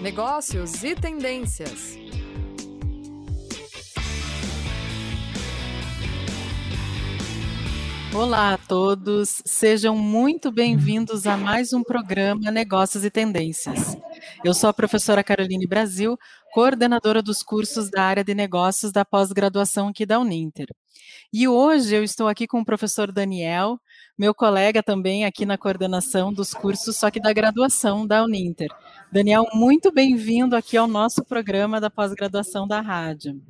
negócios e tendências. Olá a todos, sejam muito bem-vindos a mais um programa Negócios e Tendências. Eu sou a professora Caroline Brasil, coordenadora dos cursos da área de negócios da pós-graduação aqui da Uninter. E hoje eu estou aqui com o professor Daniel, meu colega também aqui na coordenação dos cursos, só que da graduação da Uninter. Daniel, muito bem-vindo aqui ao nosso programa da pós-graduação da rádio.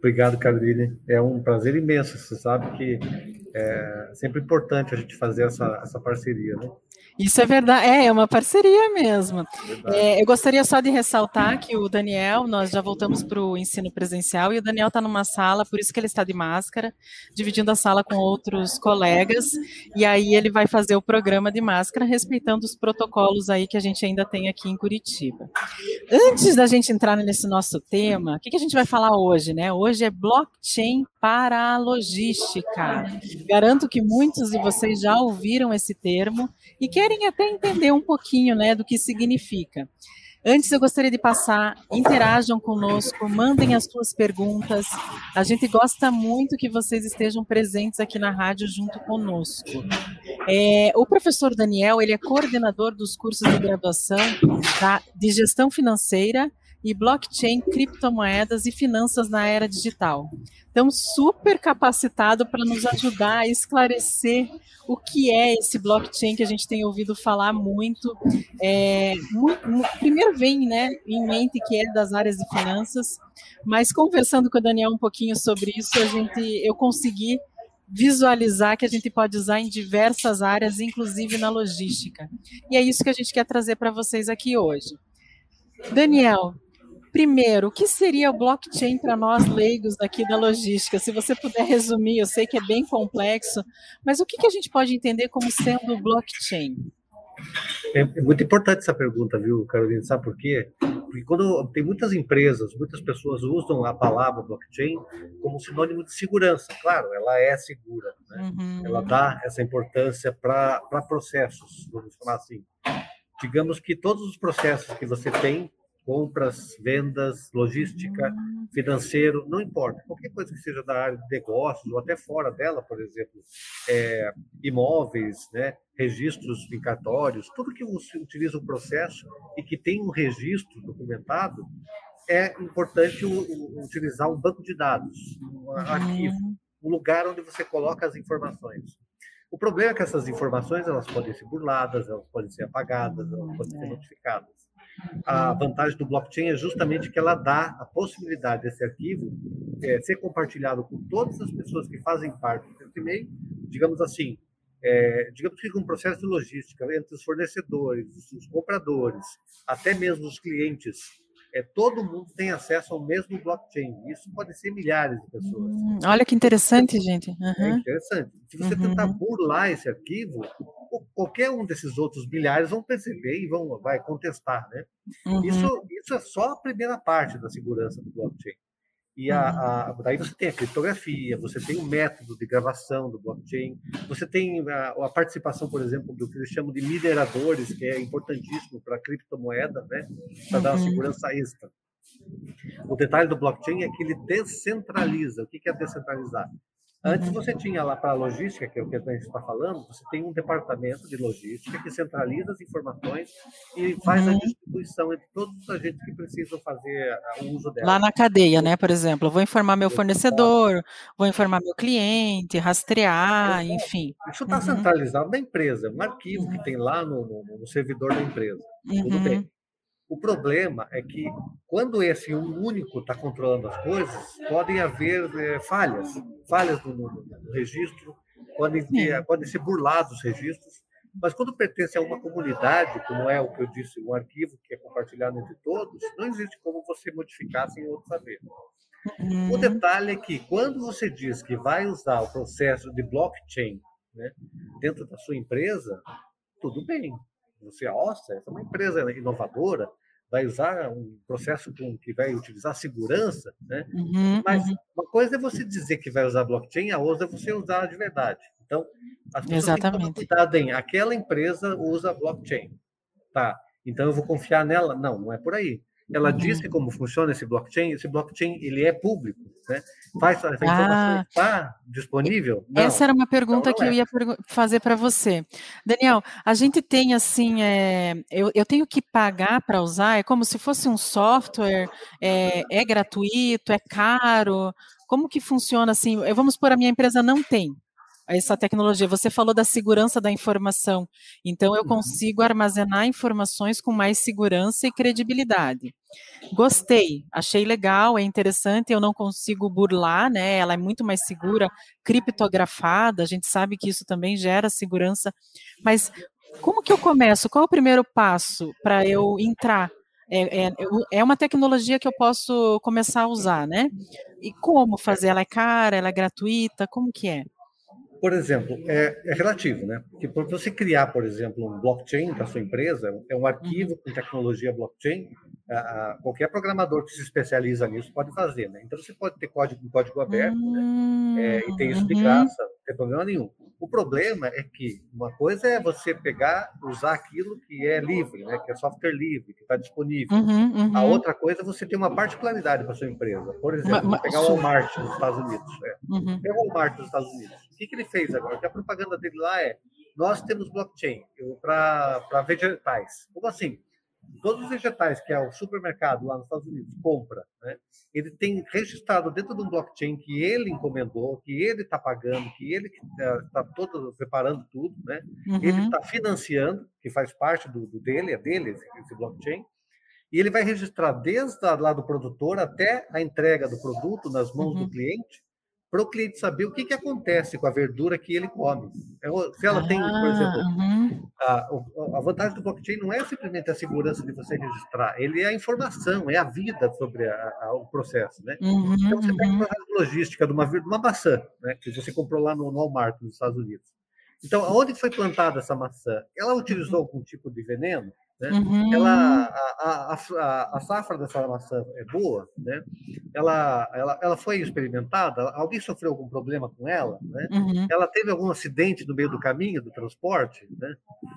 Obrigado, Caroline. É um prazer imenso. Você sabe que é sempre importante a gente fazer essa, essa parceria, né? Isso é verdade, é, é uma parceria mesmo. É, eu gostaria só de ressaltar que o Daniel, nós já voltamos para o ensino presencial e o Daniel está numa sala, por isso que ele está de máscara, dividindo a sala com outros colegas, e aí ele vai fazer o programa de máscara, respeitando os protocolos aí que a gente ainda tem aqui em Curitiba. Antes da gente entrar nesse nosso tema, o que, que a gente vai falar hoje, né? Hoje é blockchain para a logística. Garanto que muitos de vocês já ouviram esse termo e querem até entender um pouquinho né, do que significa. Antes, eu gostaria de passar, interajam conosco, mandem as suas perguntas. A gente gosta muito que vocês estejam presentes aqui na rádio junto conosco. É, o professor Daniel, ele é coordenador dos cursos de graduação da, de gestão financeira e blockchain, criptomoedas e finanças na era digital. Então, super capacitado para nos ajudar a esclarecer o que é esse blockchain que a gente tem ouvido falar muito. É, muito, primeiro vem né, em mente que é das áreas de finanças, mas conversando com o Daniel um pouquinho sobre isso, a gente, eu consegui visualizar que a gente pode usar em diversas áreas, inclusive na logística. E é isso que a gente quer trazer para vocês aqui hoje. Daniel, Primeiro, o que seria o blockchain para nós leigos aqui da logística? Se você puder resumir, eu sei que é bem complexo, mas o que, que a gente pode entender como sendo o blockchain? É, é muito importante essa pergunta, viu, Carolina? Sabe por quê? Porque quando tem muitas empresas, muitas pessoas usam a palavra blockchain como sinônimo de segurança. Claro, ela é segura, né? uhum. ela dá essa importância para processos, vamos falar assim. Digamos que todos os processos que você tem compras, vendas, logística, financeiro, não importa. Qualquer coisa que seja da área de negócios ou até fora dela, por exemplo, é, imóveis, né, registros em cartórios, tudo que você utiliza um processo e que tem um registro documentado, é importante o, o, utilizar um banco de dados, um arquivo, um lugar onde você coloca as informações. O problema é que essas informações elas podem ser burladas, elas podem ser apagadas, elas podem ser notificadas a vantagem do blockchain é justamente que ela dá a possibilidade desse arquivo é, ser compartilhado com todas as pessoas que fazem parte desse meio, digamos assim, é, digamos que um processo de logística entre os fornecedores, os compradores, até mesmo os clientes, é, todo mundo tem acesso ao mesmo blockchain. Isso pode ser milhares de pessoas. Hum, olha que interessante, gente. Uhum. É interessante. Se você uhum. tentar burlar esse arquivo, qualquer um desses outros milhares vão perceber e vão vai contestar, né? Uhum. Isso, isso é só a primeira parte da segurança do blockchain. E a, a, daí você tem a criptografia, você tem o método de gravação do blockchain, você tem a, a participação, por exemplo, do que eles chamam de mineradores, que é importantíssimo para a criptomoeda, né? Para uhum. dar uma segurança extra. O detalhe do blockchain é que ele descentraliza. O que é descentralizar? Antes uhum. você tinha lá para a logística, que é o que a gente está falando, você tem um departamento de logística que centraliza as informações e faz uhum. a distribuição entre todos os agentes que precisam fazer o uso dela. Lá na cadeia, né? Por exemplo, eu vou informar meu fornecedor, vou informar meu cliente, rastrear, enfim. Isso está uhum. centralizado na empresa, um arquivo que tem lá no, no, no servidor da empresa. Tudo bem. O problema é que quando esse um único está controlando as coisas, podem haver é, falhas, falhas no, no, no registro, podem, ter, podem ser burlados os registros, mas quando pertence a uma comunidade, como é o que eu disse, um arquivo que é compartilhado entre todos, não existe como você modificar sem outro saber. Uhum. O detalhe é que quando você diz que vai usar o processo de blockchain né, dentro da sua empresa, tudo bem. Você, nossa, essa é uma empresa inovadora, vai usar um processo com, que vai utilizar segurança, né? Uhum, Mas uhum. uma coisa é você dizer que vai usar blockchain, a outra é você usar de verdade. Então, as pessoas Exatamente. têm que cuidado em aquela empresa usa blockchain. Tá. então eu vou confiar nela. Não, não é por aí. Ela uhum. disse como funciona esse blockchain. Esse blockchain ele é público, né? Faz essa informação ah, está disponível. Não. Essa era uma pergunta que é. eu ia fazer para você, Daniel. A gente tem assim, é, eu, eu tenho que pagar para usar. É como se fosse um software. É, é gratuito? É caro? Como que funciona assim? Vamos por a minha empresa não tem essa tecnologia. Você falou da segurança da informação, então eu uhum. consigo armazenar informações com mais segurança e credibilidade. Gostei, achei legal, é interessante, eu não consigo burlar, né? Ela é muito mais segura, criptografada, a gente sabe que isso também gera segurança, mas como que eu começo? Qual é o primeiro passo para eu entrar é, é, é, uma tecnologia que eu posso começar a usar, né? E como fazer? Ela é cara, ela é gratuita, como que é? Por exemplo, é, é relativo, né? Porque para você criar, por exemplo, um blockchain para sua empresa, é um arquivo com tecnologia blockchain, a, a, qualquer programador que se especializa nisso pode fazer, né? Então você pode ter código código aberto, né? É, e tem isso de uhum. graça, não tem problema nenhum. O problema é que uma coisa é você pegar, usar aquilo que é livre, né? Que é software livre, que está disponível. Uhum, uhum. A outra coisa é você ter uma particularidade para sua empresa. Por exemplo, mas, pegar o Walmart nos Estados Unidos. É. Uhum. Pega o Walmart nos Estados Unidos que, que ele fez agora? Que a propaganda dele lá é: nós temos blockchain para vegetais. Como assim? Todos os vegetais que é o supermercado lá nos Estados Unidos compra, né? ele tem registrado dentro de um blockchain que ele encomendou, que ele está pagando, que ele está todo preparando tudo, né? Uhum. Ele está financiando, que faz parte do, do, dele, é dele esse, esse blockchain. E ele vai registrar desde lá do produtor até a entrega do produto nas mãos uhum. do cliente para o cliente saber o que, que acontece com a verdura que ele come. É se ela tem, por ah, exemplo, uhum. a, a, vantagem do blockchain não é simplesmente a segurança de você registrar, ele é a informação, é a vida sobre a, a, o processo. Né? Uhum, então, você pega uma logística de uma, de uma maçã, né, que você comprou lá no, no Walmart, nos Estados Unidos. Então, onde foi plantada essa maçã? Ela utilizou algum tipo de veneno? Né? Uhum. Ela, a, a, a, a, safra dessa maçã é boa, né? ela, ela, ela foi experimentada, alguém sofreu algum problema com ela, né? Uhum. ela teve algum acidente no meio do caminho do transporte, né?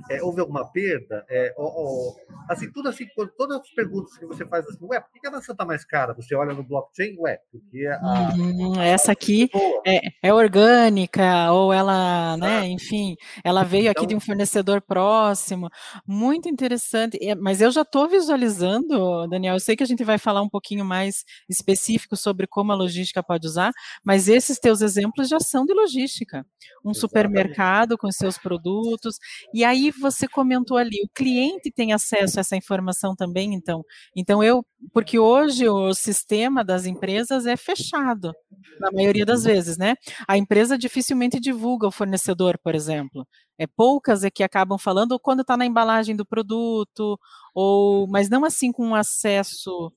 É, houve alguma perda, é, ou, ou, assim, tudo assim, todas as perguntas que você faz assim, ué, por que a maçã está mais cara? Você olha no blockchain, ué, porque a, uhum. essa aqui é, é, orgânica, ou ela, né, ah. enfim, ela veio então, aqui de um fornecedor próximo, muito interessante interessante, mas eu já estou visualizando, Daniel, eu sei que a gente vai falar um pouquinho mais específico sobre como a logística pode usar, mas esses teus exemplos já são de logística. Um Exatamente. supermercado com seus produtos, e aí você comentou ali, o cliente tem acesso a essa informação também, então. Então eu, porque hoje o sistema das empresas é fechado, na maioria das vezes, né? A empresa dificilmente divulga o fornecedor, por exemplo. É poucas é que acabam falando quando está na embalagem do produto, ou mas não assim com um acesso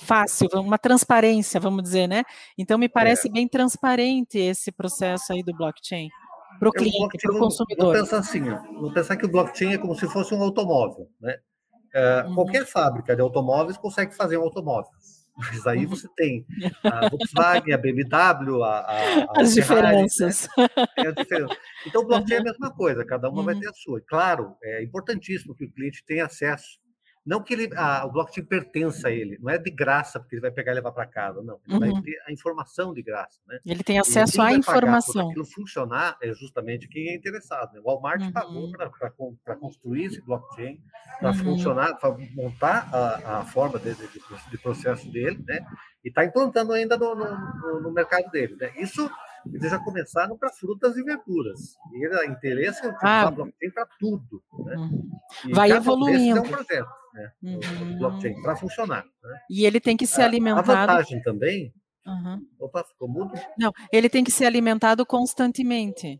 fácil, uma transparência, vamos dizer, né? Então me parece é. bem transparente esse processo aí do blockchain para o cliente, para o consumidor. Vou pensar assim, vou pensar que o blockchain é como se fosse um automóvel, né? É, uhum. Qualquer fábrica de automóveis consegue fazer um automóvel. Mas aí você tem a Volkswagen, a BMW, a, a, as Ferrari, diferenças. Né? a diferença. Então, o blockchain é a mesma coisa, cada uma uhum. vai ter a sua. E, claro, é importantíssimo que o cliente tenha acesso não que ele, a, o blockchain pertença a ele, não é de graça, porque ele vai pegar e levar para casa, não. Ele uhum. vai ter a informação de graça. Né? Ele tem acesso à informação. aquilo funcionar é justamente quem é interessado. Né? O Walmart uhum. pagou para construir esse blockchain, para uhum. funcionar, para montar a, a forma de, de, de, processo dele, né? e está implantando ainda no, no, no mercado dele. Né? Isso eles já começaram para frutas e verduras. E era interesse é ah, blockchain para tudo. Né? Uhum. Vai evoluindo. É um projeto, né? Uhum. blockchain para funcionar. Né? E ele tem que ser alimentado. A vantagem também. Uhum. Opa, ficou mudo? Não, ele tem que ser alimentado constantemente.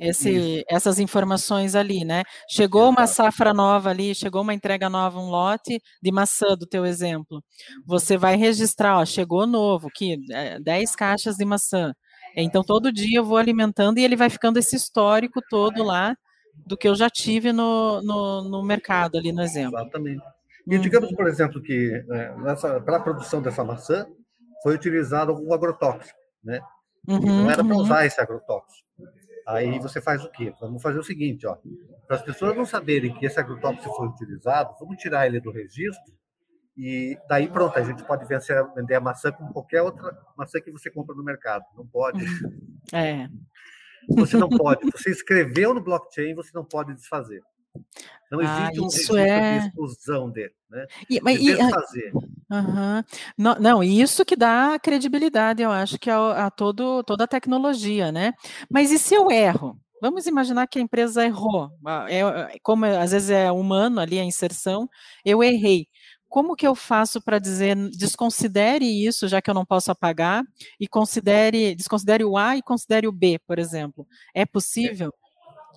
Esse, essas informações ali, né? Chegou uma safra nova ali, chegou uma entrega nova, um lote de maçã do teu exemplo. Você vai registrar, ó, chegou novo, que é, 10 caixas de maçã. Então, todo dia eu vou alimentando e ele vai ficando esse histórico todo lá do que eu já tive no, no, no mercado ali no exemplo. Exatamente. E uhum. digamos, por exemplo, que é, para a produção dessa maçã foi utilizado algum agrotóxico, né? Uhum, não era para uhum. usar esse agrotóxico. Aí você faz o quê? Vamos fazer o seguinte, ó. para as pessoas não saberem que esse agrotóxico foi utilizado, vamos tirar ele do registro e daí pronto, a gente pode vencer, vender a maçã como qualquer outra maçã que você compra no mercado. Não pode. É. Você não pode. Você escreveu no blockchain, você não pode desfazer. Não Ah, existe um isso é- de exclusão dele, né? E, mas, De e- ah, desfazer. Aham. Não, não, isso que dá credibilidade, eu acho que a, a todo, toda a tecnologia, né? Mas e se eu erro? Vamos imaginar que a empresa errou. Ah, é- é- como é- às vezes é humano ali a inserção, eu errei. Como que eu faço para dizer desconsidere isso, já que eu não posso apagar, e considere, desconsidere o A e considere o B, por exemplo? É possível?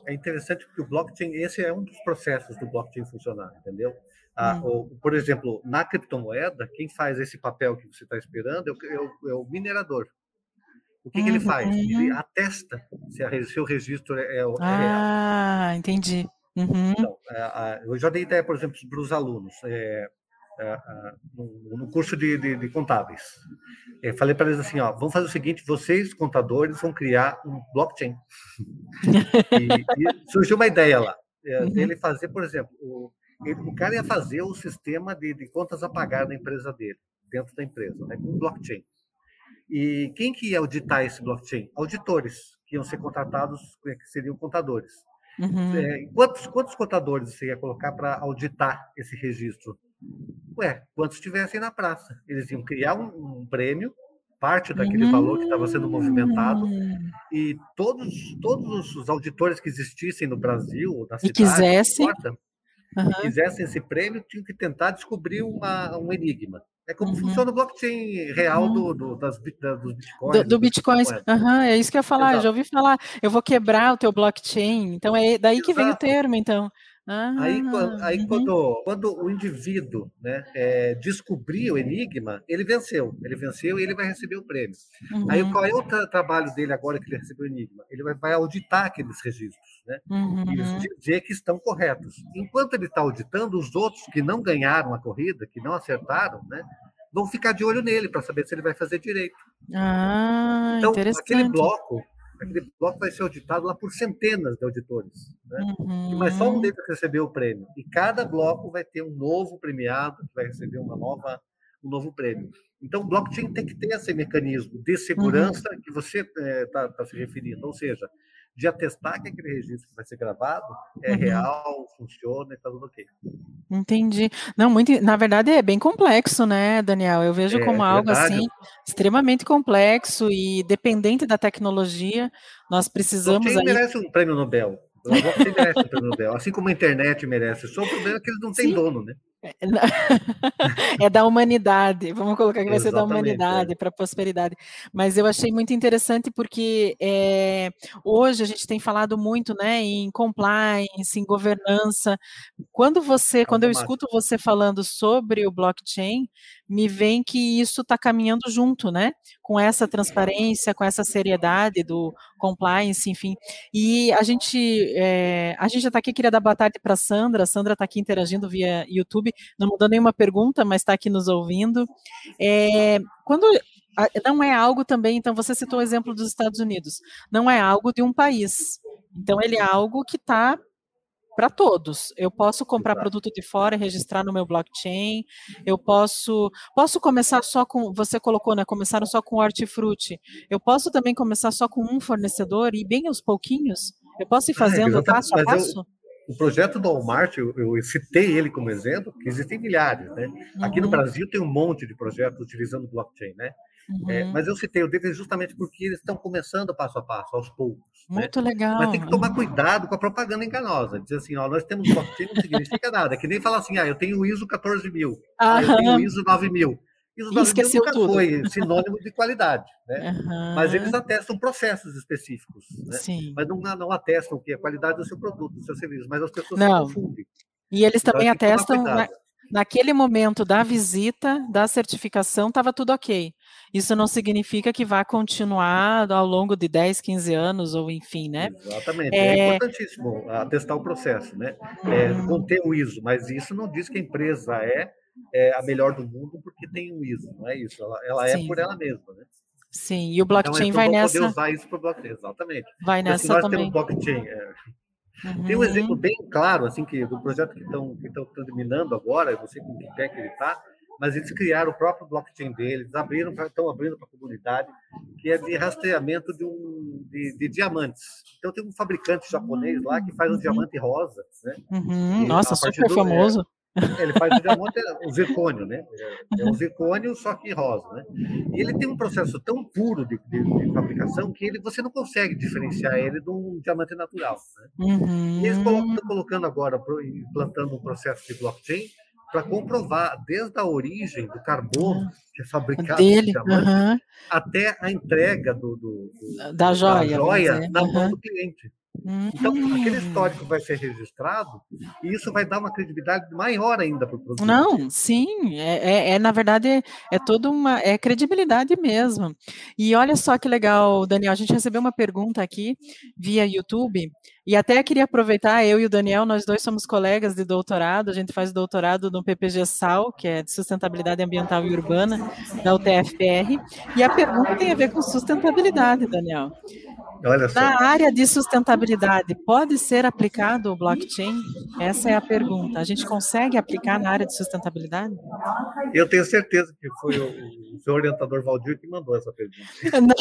É interessante porque o blockchain, esse é um dos processos do blockchain funcionar, entendeu? Ah, Hum. o- por exemplo, na criptomoeda, quem faz esse papel que você está esperando é o, é o- é o minerador. O que, que ele faz? Ele Uhum. atesta se, a, se o registro é, é o- é real. Ah, entendi. Uhum. Então, eu já dei ideia, por exemplo, para os alunos, é, é, é, no, no curso de, de- de contábeis. É, falei para eles assim: ó, vamos fazer o seguinte, vocês, contadores, vão criar um blockchain. e, e surgiu uma ideia lá, é, Uhum. dele fazer, por exemplo, o, ele- o cara ia fazer o sistema de, de contas a pagar da empresa dele, dentro da empresa, né, com blockchain. E quem que ia auditar esse blockchain? Auditores, que iam ser contratados, que seriam contadores. Uhum. É, quantos, quantos contadores você ia colocar para auditar esse registro? Ué, quantos tivessem na praça? Eles iam criar um, um prêmio, parte daquele valor que estava sendo movimentado, Hum. e todos, todos os auditores que existissem no Brasil, na E cidade, quisessem. importa, Aham. quisessem esse prêmio, tinham que tentar descobrir uma, um enigma. É como Uhum. funciona o blockchain real do, do- das, da- dos bitcoins. Do, do Bitcoins. Aham, é isso que eu ia falar, Exato. já ouvi falar. Eu vou quebrar o teu blockchain. Então é daí que vem o Exato. termo, então. Ah, Aí, quando, aí uhum. quando, quando o indivíduo né, é, descobrir o enigma, ele venceu. Ele venceu e ele vai receber o prêmio. Aí Uhum, qual é o tra- trabalho dele agora que ele recebeu o enigma? Ele vai, vai auditar aqueles registros, né? E uhum. dizer que estão corretos. Enquanto ele está auditando, os outros que não ganharam a corrida, que não acertaram, né, vão ficar de olho nele para saber se ele vai fazer direito. Ah, Então, aquele bloco, aquele bloco vai ser auditado lá por centenas de auditores. Né? Uhum. Mas só um deles recebeu o prêmio. E cada bloco vai ter um novo premiado, que vai receber uma nova, um novo prêmio. Então, o blockchain tem que ter esse mecanismo de segurança que você está se referindo. Ou seja, de atestar que aquele registro que vai ser gravado é Uhum. real, funciona e está tudo ok. Entendi. Não, muito, na verdade é bem complexo, né, Daniel? Eu vejo É, como algo verdade. assim extremamente complexo e dependente da tecnologia. Nós precisamos blockchain aí. merece um prêmio Nobel. Blockchain merece um prêmio Nobel, assim como a internet merece. Só o problema é que eles não têm Sim. dono, né? É da humanidade, vamos colocar que vai ser da é. humanidade para a prosperidade. Mas eu achei muito interessante porque é, hoje a gente tem falado muito né, em compliance, em governança. Quando você, quando eu escuto você falando sobre o blockchain, me vem que isso está caminhando junto, né? Com essa transparência, com essa seriedade do compliance, enfim. E a gente, é, a gente já está aqui, queria dar boa tarde para a Sandra. A Sandra está aqui interagindo via YouTube, não mandou nenhuma pergunta, mas está aqui nos ouvindo. É, quando não é algo também, então você citou o exemplo dos Estados Unidos, não é algo de um país. Então ele é algo que está para todos. Eu posso comprar produto de fora e registrar no meu blockchain. Eu posso posso começar só com você colocou, né? Começaram só com hortifruti. Eu posso também começar só com um fornecedor e bem aos pouquinhos. Eu posso ir Ah, fazendo exatamente, passo a mas eu- passo. O projeto do Walmart, eu, eu citei ele como exemplo, que existem milhares, né? Aqui no Uhum, Brasil tem um monte de projetos utilizando blockchain, né? É, uhum. mas eu citei o deles justamente porque eles estão começando passo a passo, aos poucos. né? Muito legal. Mas tem que tomar cuidado com a propaganda enganosa. Dizer assim, ó, nós temos blockchain não significa nada. É que nem falar assim, ah, eu tenho o ISO 14000, ah, eu tenho o ISO 9000. ISO 9000 esqueceu nunca tudo. foi sinônimo de qualidade, né? Mas eles atestam processos específicos, né? Sim. Mas não, não atestam o que a qualidade do seu produto, do seu serviço. Mas as pessoas Não. se confundem. E eles Então, também atestam, na- naquele momento da visita, da certificação, estava tudo ok. Isso não significa que vai continuar ao longo de 10, 15 anos, ou enfim, né? Exatamente. É, É, importantíssimo atestar o processo, né? É, uhum, conter o ISO, mas isso não diz que a empresa é, é a melhor do mundo porque tem um ISO, não é isso. Ela, ela é por ela mesma, né? sim. E o Então blockchain eles não vai poder nessa, usar isso para o blockchain, exatamente. vai Porque assim, nessa nós também. temos blockchain, é, Uhum. Tem um exemplo bem claro, assim, que do projeto que estão que estão terminando agora, eu não sei com que pé que ele está, mas eles criaram o próprio blockchain deles, abriram, estão abrindo para a comunidade, que é de rastreamento de, um, de, de, diamantes. Então tem um fabricante japonês lá que faz um uhum. diamante rosa, né? Uhum. Nossa, super do, famoso. É, ele faz o diamante, o é zircônio, né? É um zircônio, só que rosa, né? E ele tem um processo tão puro de, de, de fabricação que ele, você não consegue diferenciar ele de um diamante natural. Né? Uhum. E eles estão colocando agora, implantando um processo de blockchain para comprovar desde a origem do carbono que é fabricado Dele, diamante, até a entrega do, do, do da joia, da joia na mão do cliente. Então, aquele hum. histórico vai ser registrado e isso vai dar uma credibilidade maior ainda para o produto. Não, sim, é, é, é, na verdade é, é toda uma é credibilidade mesmo. E olha só que legal, Daniel, a gente recebeu uma pergunta aqui via YouTube e até queria aproveitar, eu e o Daniel, nós dois somos colegas de doutorado, a gente faz doutorado no PPG SAL, que é de Sustentabilidade Ambiental e Urbana, da UTFPR, e a pergunta tem a ver com sustentabilidade, Daniel. Olha só. Na área de sustentabilidade, pode ser aplicado o blockchain? Essa é a pergunta. A gente consegue aplicar na área de sustentabilidade? Eu tenho certeza que foi o, o seu orientador Valdir que mandou essa pergunta.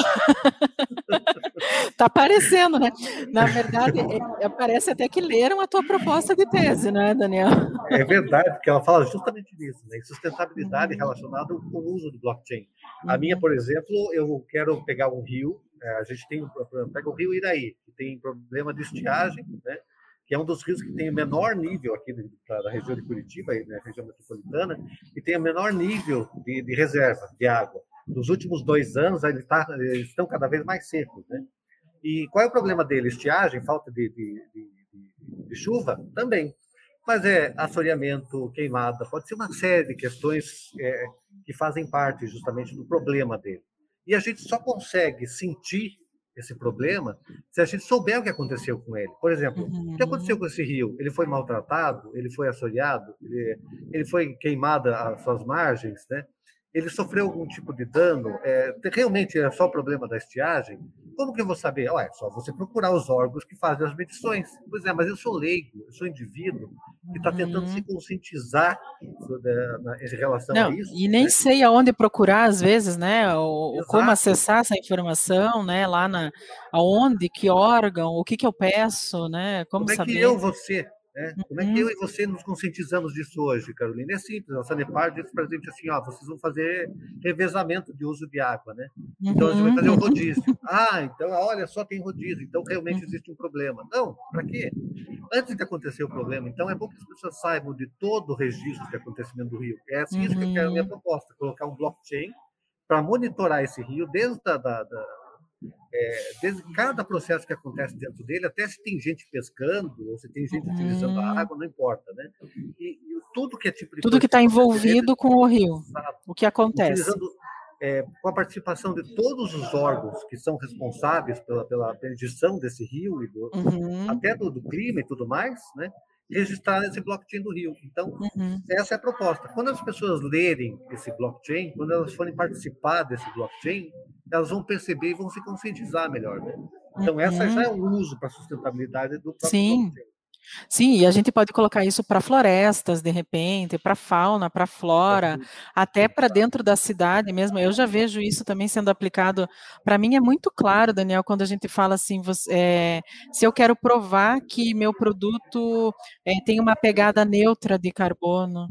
Está aparecendo, né? Na verdade, é, parece até que leram a tua proposta de tese, né, Daniel? É verdade, porque ela fala justamente disso, né? Sustentabilidade relacionada com o uso do blockchain. A minha, por exemplo, eu quero pegar um rio é, a gente tem, pega o rio Iraí, que tem problema de estiagem, né? que é um dos rios que tem o menor nível aqui da região de Curitiba, na região metropolitana, e tem o menor nível de, de reserva de água. Nos últimos dois anos, ele tá, eles estão cada vez mais secos. Né? E qual é o problema dele? Estiagem, falta de, de, de, de chuva? Também. Mas é assoreamento, queimada, pode ser uma série de questões é, que fazem parte justamente do problema dele. E a gente só consegue sentir esse problema se a gente souber o que aconteceu com ele. Por exemplo, uhum. o que aconteceu com esse rio? Ele foi maltratado? Ele foi assoreado? Ele, ele foi queimado às suas margens? Né? ele sofreu algum tipo de dano, é, realmente é só problema da estiagem, como que eu vou saber? Olha, é só você procurar os órgãos que fazem as medições. Pois é, mas eu sou leigo, eu sou indivíduo que está tentando uhum. se conscientizar em relação Não, a isso. E nem né? sei aonde procurar, às vezes, né? Ou, como acessar essa informação, né? Lá na aonde, que órgão, o que, que eu peço, né? Como, como é saber? que eu, você, né? Como é que eu uhum. e você nos conscientizamos disso hoje, Carolina? É simples, a Sanepar diz para a gente assim, ó, vocês vão fazer revezamento de uso de água, né? Então a gente vai fazer um uhum. rodízio. Ah, então olha só, tem rodízio, então realmente existe um problema. Não, para quê? Antes de acontecer o problema, então é bom que as pessoas saibam de todo o registro de acontecimento do rio. É assim isso que eu quero a minha uhum. proposta, colocar um blockchain para monitorar esse rio desde a da, da é, desde cada processo que acontece dentro dele, até se tem gente pescando ou se tem gente utilizando a uhum. água, não importa, né? E, e tudo que é tipo tudo que está envolvido com o rio, o que acontece? É, com a participação de todos os órgãos que são responsáveis pela, pela medição desse rio e do, uhum. até do, do clima e tudo mais, né? Registrar esse blockchain do Rio. Então, uhum. essa é a proposta. Quando as pessoas lerem esse blockchain, quando elas forem participar desse blockchain, elas vão perceber e vão se conscientizar melhor. Né? Então, uhum. essa já é o uso para a sustentabilidade do próprio Sim. blockchain. Sim, e a gente pode colocar isso para florestas, de repente, para fauna, para flora, até para dentro da cidade mesmo. Eu já vejo isso também sendo aplicado. Para mim é muito claro, Daniel, quando a gente fala assim, você, é, se eu quero provar que meu produto é, tem uma pegada neutra de carbono,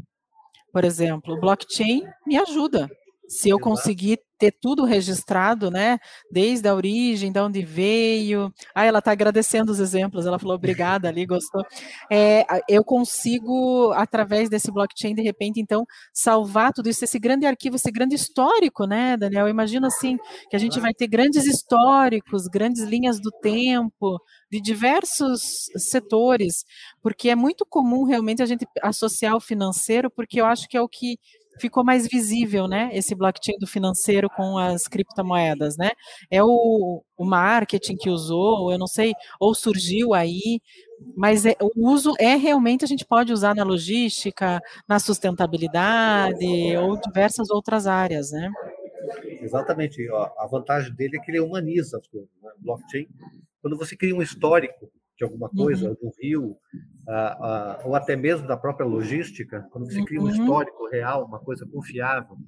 por exemplo, o blockchain me ajuda. Se eu conseguir ter tudo registrado, né? Desde a origem, de onde veio. Ah, ela está agradecendo os exemplos, ela falou obrigada ali, gostou. É, eu consigo, através desse blockchain, de repente, então, salvar tudo isso, esse grande arquivo, esse grande histórico, né, Daniel? Eu imagino assim, que a gente vai ter grandes históricos, grandes linhas do tempo, de diversos setores, porque é muito comum realmente a gente associar o financeiro, porque eu acho que é o que ficou mais visível, né? Esse blockchain do financeiro com as criptomoedas, né? É o, o marketing que usou, eu não sei, ou surgiu aí, mas é, o uso é realmente a gente pode usar na logística, na sustentabilidade ou diversas outras áreas, né? Exatamente. A vantagem dele é que ele humaniza as coisas. Né? Blockchain, quando você cria um histórico de alguma coisa, uhum. do rio, ou até mesmo da própria logística, quando você cria um uhum. histórico real, uma coisa confiável,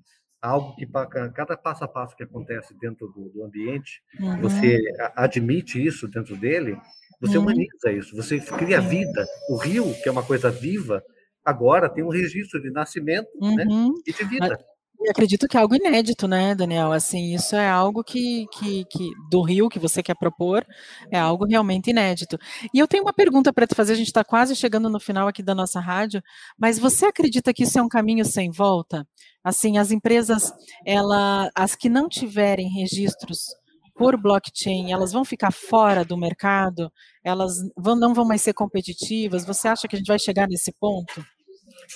algo que cada passo a passo que acontece dentro do, do ambiente, uhum. você admite isso dentro dele, você uhum. humaniza isso, você cria vida. O rio, que é uma coisa viva, agora tem um registro de nascimento né, uhum. e de vida. Eu acredito que é algo inédito, né, Daniel? Assim, isso é algo que, que, que do Rio que você quer propor, é algo realmente inédito. E eu tenho uma pergunta para te fazer, a gente está quase chegando no final aqui da nossa rádio, mas você acredita que isso é um caminho sem volta? Assim, as empresas, ela, as que não tiverem registros por blockchain, elas vão ficar fora do mercado? Elas vão, não vão mais ser competitivas? Você acha que a gente vai chegar nesse ponto?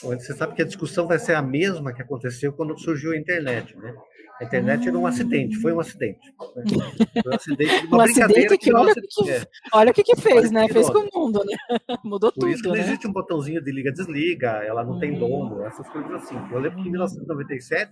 Você sabe que a discussão vai ser a mesma que aconteceu quando surgiu a internet, né? A internet era um acidente, foi um acidente. Foi um acidente de uma um acidente que, olha, que, é. olha o que, que fez, né? Fez com o mundo, né? Mudou Por tudo. Isso não né? existe um botãozinho de liga-desliga, ela não tem dono, essas coisas assim. Eu lembro que em 1997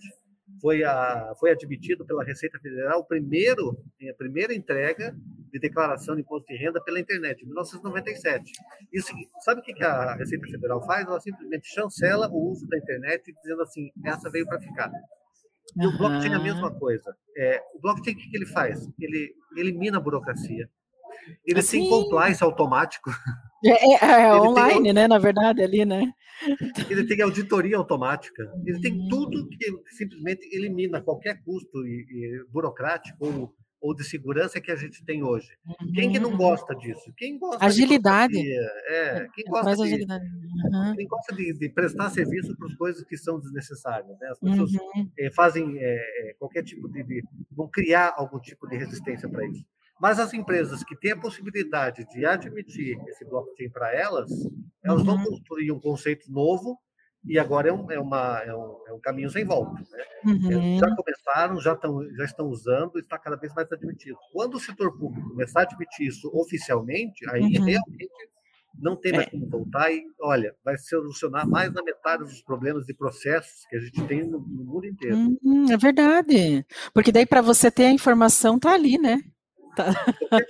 foi, a, foi admitido pela Receita Federal o primeiro, a primeira entrega de declaração de imposto de renda pela internet, em 1997. Isso, sabe o que a Receita Federal faz? Ela simplesmente chancela o uso da internet, dizendo assim, essa veio para ficar. E o blockchain é a mesma coisa. É, o blockchain, o que, ele faz? Ele elimina a burocracia. Ele assim... tem compliance automático. É, é, é online, tem... né? Na verdade, ali, né? Ele tem auditoria automática. Ele tem tudo que simplesmente elimina qualquer custo e, e burocrático ou, ou, de segurança que a gente tem hoje. Uhum. Quem que não uhum. gosta disso? Quem gosta agilidade. De é, quem gosta de, agilidade. Uhum. Quem gosta de, de prestar serviço para as coisas que são desnecessárias. Né? As pessoas uhum. Eh, fazem é, qualquer tipo de, de. vão criar algum tipo de resistência para isso. Mas as empresas que têm a possibilidade de admitir esse blockchain para elas, elas uhum. vão construir um conceito novo e agora é um, é uma, é um, é um caminho sem volta. Né? Uhum. Já começaram, já, estão, já estão usando, está cada vez mais admitido. Quando o setor público começar a admitir isso oficialmente, aí uhum. realmente não tem mais é. como voltar e, olha, vai solucionar mais da metade dos problemas de processos que a gente tem no, no mundo inteiro. Uhum, é verdade. Porque daí para você ter a informação tá ali, né? Tá.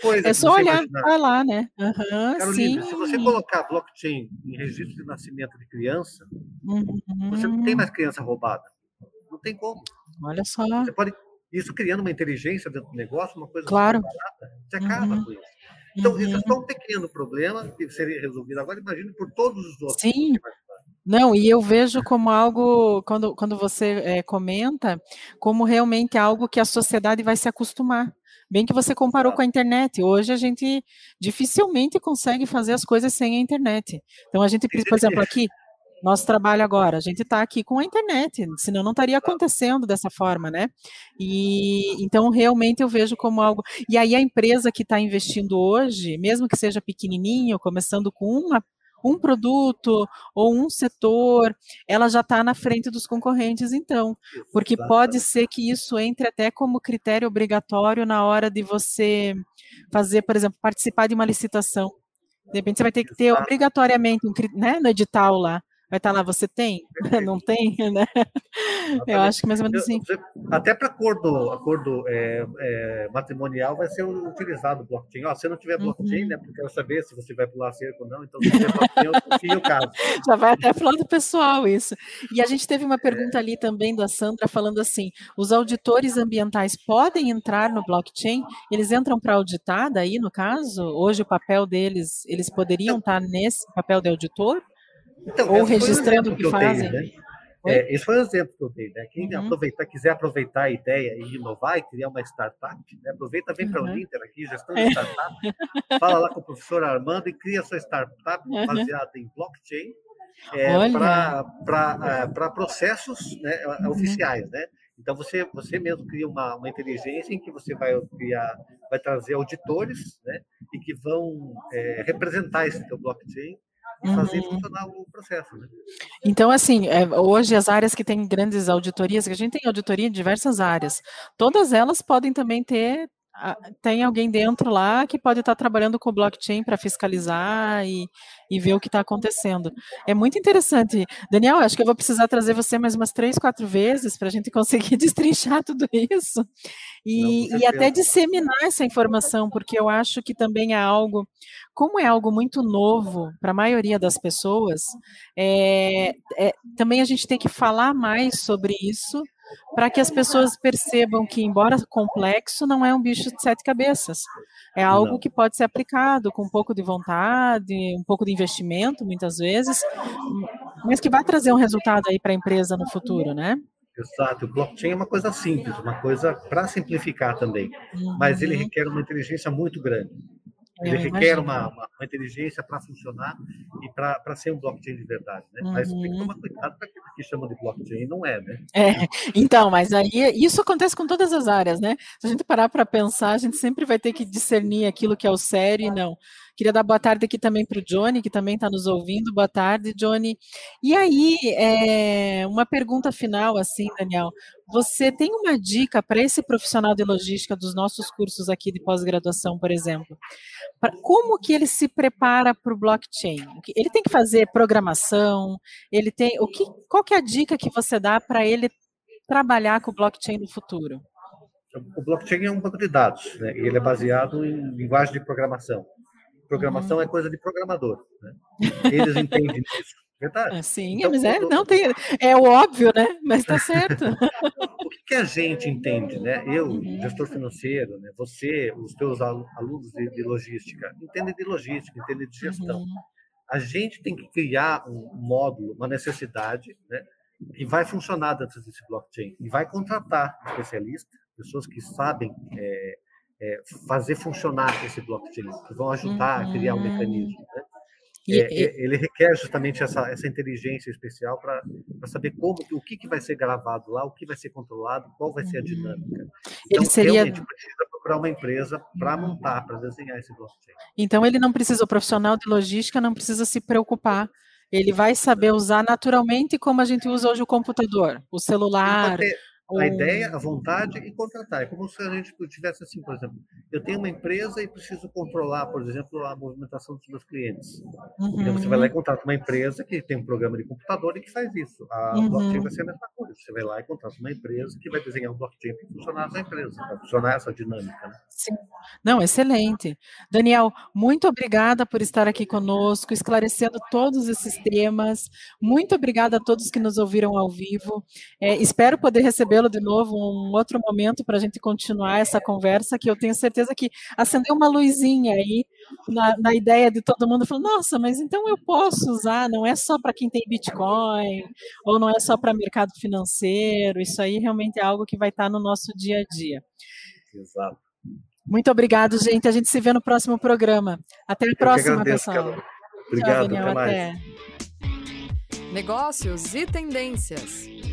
Coisa, é só olhar para lá, né? Uhum, Carolina, sim. se você colocar blockchain em registro de nascimento de criança, uhum. você não tem mais criança roubada. Não tem como. Olha só. Você pode, isso criando uma inteligência dentro do negócio, uma coisa claro. barata, você acaba uhum. com isso. Então, uhum. isso é só um pequeno problema que seria resolvido agora, imagine por todos os outros. Sim. Não, e eu vejo como algo, quando, quando você é, comenta, como realmente algo que a sociedade vai se acostumar. Bem que você comparou com a internet. Hoje a gente dificilmente consegue fazer as coisas sem a internet. Então a gente, por exemplo, aqui, nosso trabalho agora, a gente está aqui com a internet, senão não estaria acontecendo dessa forma, né? E então realmente eu vejo como algo. E aí a empresa que está investindo hoje, mesmo que seja pequenininho, começando com uma um produto ou um setor, ela já está na frente dos concorrentes, então, porque pode ser que isso entre até como critério obrigatório na hora de você fazer, por exemplo, participar de uma licitação. De repente você vai ter que ter obrigatoriamente um, né, no edital lá Vai estar tá lá, você tem? Não tem, né? Eu acho que mais ou menos assim. Até para acordo, acordo é, é, matrimonial vai ser utilizado o blockchain. Ó, se não tiver blockchain, uhum. né? Porque eu quero saber se você vai pular cerco ou não, então se tiver blockchain, eu confio o caso. Já vai até falar do pessoal isso. E a gente teve uma pergunta é. ali também da Sandra falando assim: os auditores ambientais podem entrar no blockchain? Eles entram para auditar daí, no caso? Hoje o papel deles, eles poderiam então, estar nesse papel de auditor? Então, Ou registrando o que, que fazem. Dei, né? É, esse foi o exemplo que eu dei, né? Quem uhum. aproveitar, quiser aproveitar a ideia e inovar e criar uma startup, né? aproveita, vem uhum. para o Uninter aqui, gestão de é. startup, fala lá com o professor Armando e cria sua startup uhum. baseada em blockchain é, para processos né, uhum. oficiais, né? Então você você mesmo cria uma, uma inteligência em que você vai criar, vai trazer auditores, né? E que vão é, representar esse teu blockchain e fazer uhum. funcionar o processo. Né? Então, assim, é, hoje as áreas que têm grandes auditorias, que a gente tem auditoria em diversas áreas, todas elas podem também ter tem alguém dentro lá que pode estar trabalhando com o blockchain para fiscalizar e, e ver o que está acontecendo. É muito interessante. Daniel, acho que eu vou precisar trazer você mais umas três, quatro vezes para a gente conseguir destrinchar tudo isso e, Não, e até disseminar essa informação, porque eu acho que também é algo, como é algo muito novo para a maioria das pessoas, é, é, também a gente tem que falar mais sobre isso para que as pessoas percebam que, embora complexo, não é um bicho de sete cabeças. É algo não. que pode ser aplicado com um pouco de vontade, um pouco de investimento, muitas vezes, mas que vai trazer um resultado aí para a empresa no futuro, né? Exato, o blockchain é uma coisa simples, uma coisa para simplificar também, uhum. mas ele uhum. requer uma inteligência muito grande. Ele requer uma, uma, inteligência para funcionar e para ser um blockchain de verdade, né? Uhum. Mas tem que uhum. tomar cuidado para aquilo que chamam de blockchain não é, né? É, então, mas aí isso acontece com todas as áreas, né? Se a gente parar para pensar, a gente sempre vai ter que discernir aquilo que é o sério e não. Queria dar boa tarde aqui também para o Johnny, que também está nos ouvindo. Boa tarde, Johnny. E aí, é, uma pergunta final, assim, Daniel. Você tem uma dica para esse profissional de logística dos nossos cursos aqui de pós-graduação, por exemplo? Pra, como que ele se prepara para o blockchain? Ele tem que fazer programação? Ele tem o que? Qual que é a dica que você dá para ele trabalhar com o blockchain no futuro? O blockchain é um banco de dados, né? ele é baseado em linguagem de programação. Programação uhum. é coisa de programador. Né? Eles entendem isso. Verdade. Ah, sim, então, mas é, não tem, é o óbvio, né? Mas está certo. o que, a gente entende, né? Eu, uhum. gestor financeiro, né? Você, os teus alunos de, de logística, entendem de logística, entendem de gestão. Uhum. A gente tem que criar um módulo, uma necessidade, né? Que vai funcionar dentro desse blockchain e vai contratar especialistas, pessoas que sabem é, é, fazer funcionar esse blockchain, que vão ajudar uhum. a criar um uhum. mecanismo. Né? E, é, e... Ele requer justamente essa, essa inteligência especial para saber como, o que, que vai ser gravado lá, o que vai ser controlado, qual vai ser a uhum. dinâmica. Então, ele seria... realmente precisa procurar uma empresa para montar, para desenhar esse blockchain. Então, ele não precisa, o profissional de logística não precisa se preocupar ele vai saber usar naturalmente como a gente usa hoje o computador, o celular, a ideia, a vontade e contratar. É como se a gente tivesse assim, por exemplo, eu tenho uma empresa e preciso controlar, por exemplo, a movimentação dos meus clientes. Uhum. Então você vai lá e uhum. contrata uma empresa que tem um programa de computador e que faz isso. A uhum. blockchain vai ser a mesma Você vai lá e contrata uma empresa que vai desenhar um blockchain para funcionar essa empresa, para funcionar essa dinâmica. Né? Sim. Não, excelente. Daniel, muito obrigada por estar aqui conosco, esclarecendo todos esses temas. Muito obrigada a todos que nos ouviram ao vivo. É, espero poder recebê-lo de novo um outro momento para a gente continuar essa conversa, que eu tenho certeza que acendeu uma luzinha aí na, na ideia de todo mundo falando, nossa, mas então eu posso usar, não é só para quem tem Bitcoin, ou não é só para mercado financeiro, isso aí realmente é algo que vai estar no nosso dia a dia. Exato. Muito obrigado, gente. A gente se vê no próximo programa. Até a próxima, agradeço, pessoal. Obrigado, Tchau, Daniel, até, até. Negócios e tendências.